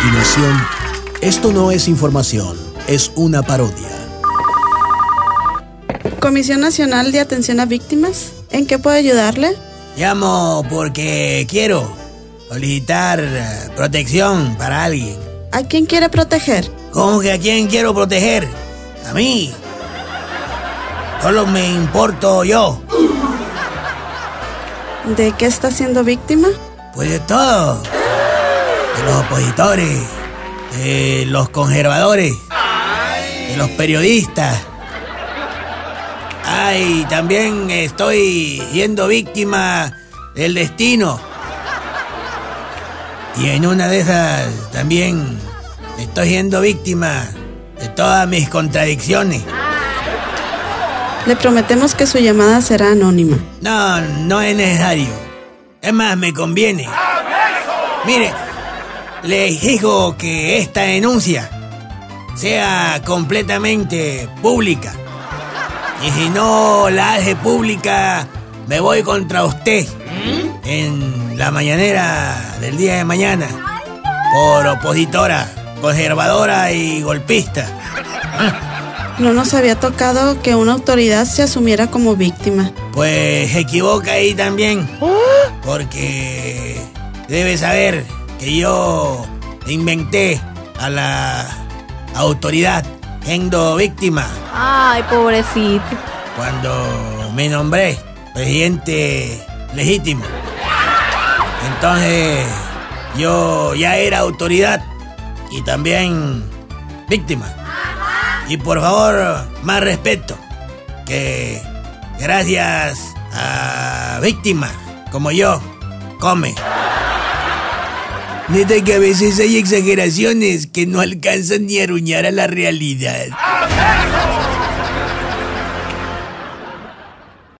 continuación, esto no es información, es una parodia. Comisión Nacional de Atención a Víctimas, ¿en qué puedo ayudarle? Llamo porque quiero solicitar eh, protección para alguien. ¿A quién quiere proteger? ¿Cómo que a quién quiero proteger? A mí. Solo me importo yo. ¿De qué está siendo víctima? Pues de todo. De los opositores, de los conservadores, de los periodistas. Ay, también estoy siendo víctima del destino. Y en una de esas también estoy siendo víctima de todas mis contradicciones. Le prometemos que su llamada será anónima. No, no es necesario. Es más, me conviene. Mire, le exijo que esta denuncia sea completamente pública. Y si no la hace pública, me voy contra usted en la mañanera del día de mañana por opositora, conservadora y golpista. No nos había tocado que una autoridad se asumiera como víctima. Pues se equivoca ahí también. Porque debe saber que yo inventé a la autoridad siendo víctima Ay, pobrecito. cuando me nombré presidente legítimo. Entonces yo ya era autoridad y también víctima. Y por favor, más respeto, que gracias a víctimas como yo, come. Neta que a veces hay exageraciones que no alcanzan ni a aruñar a la realidad.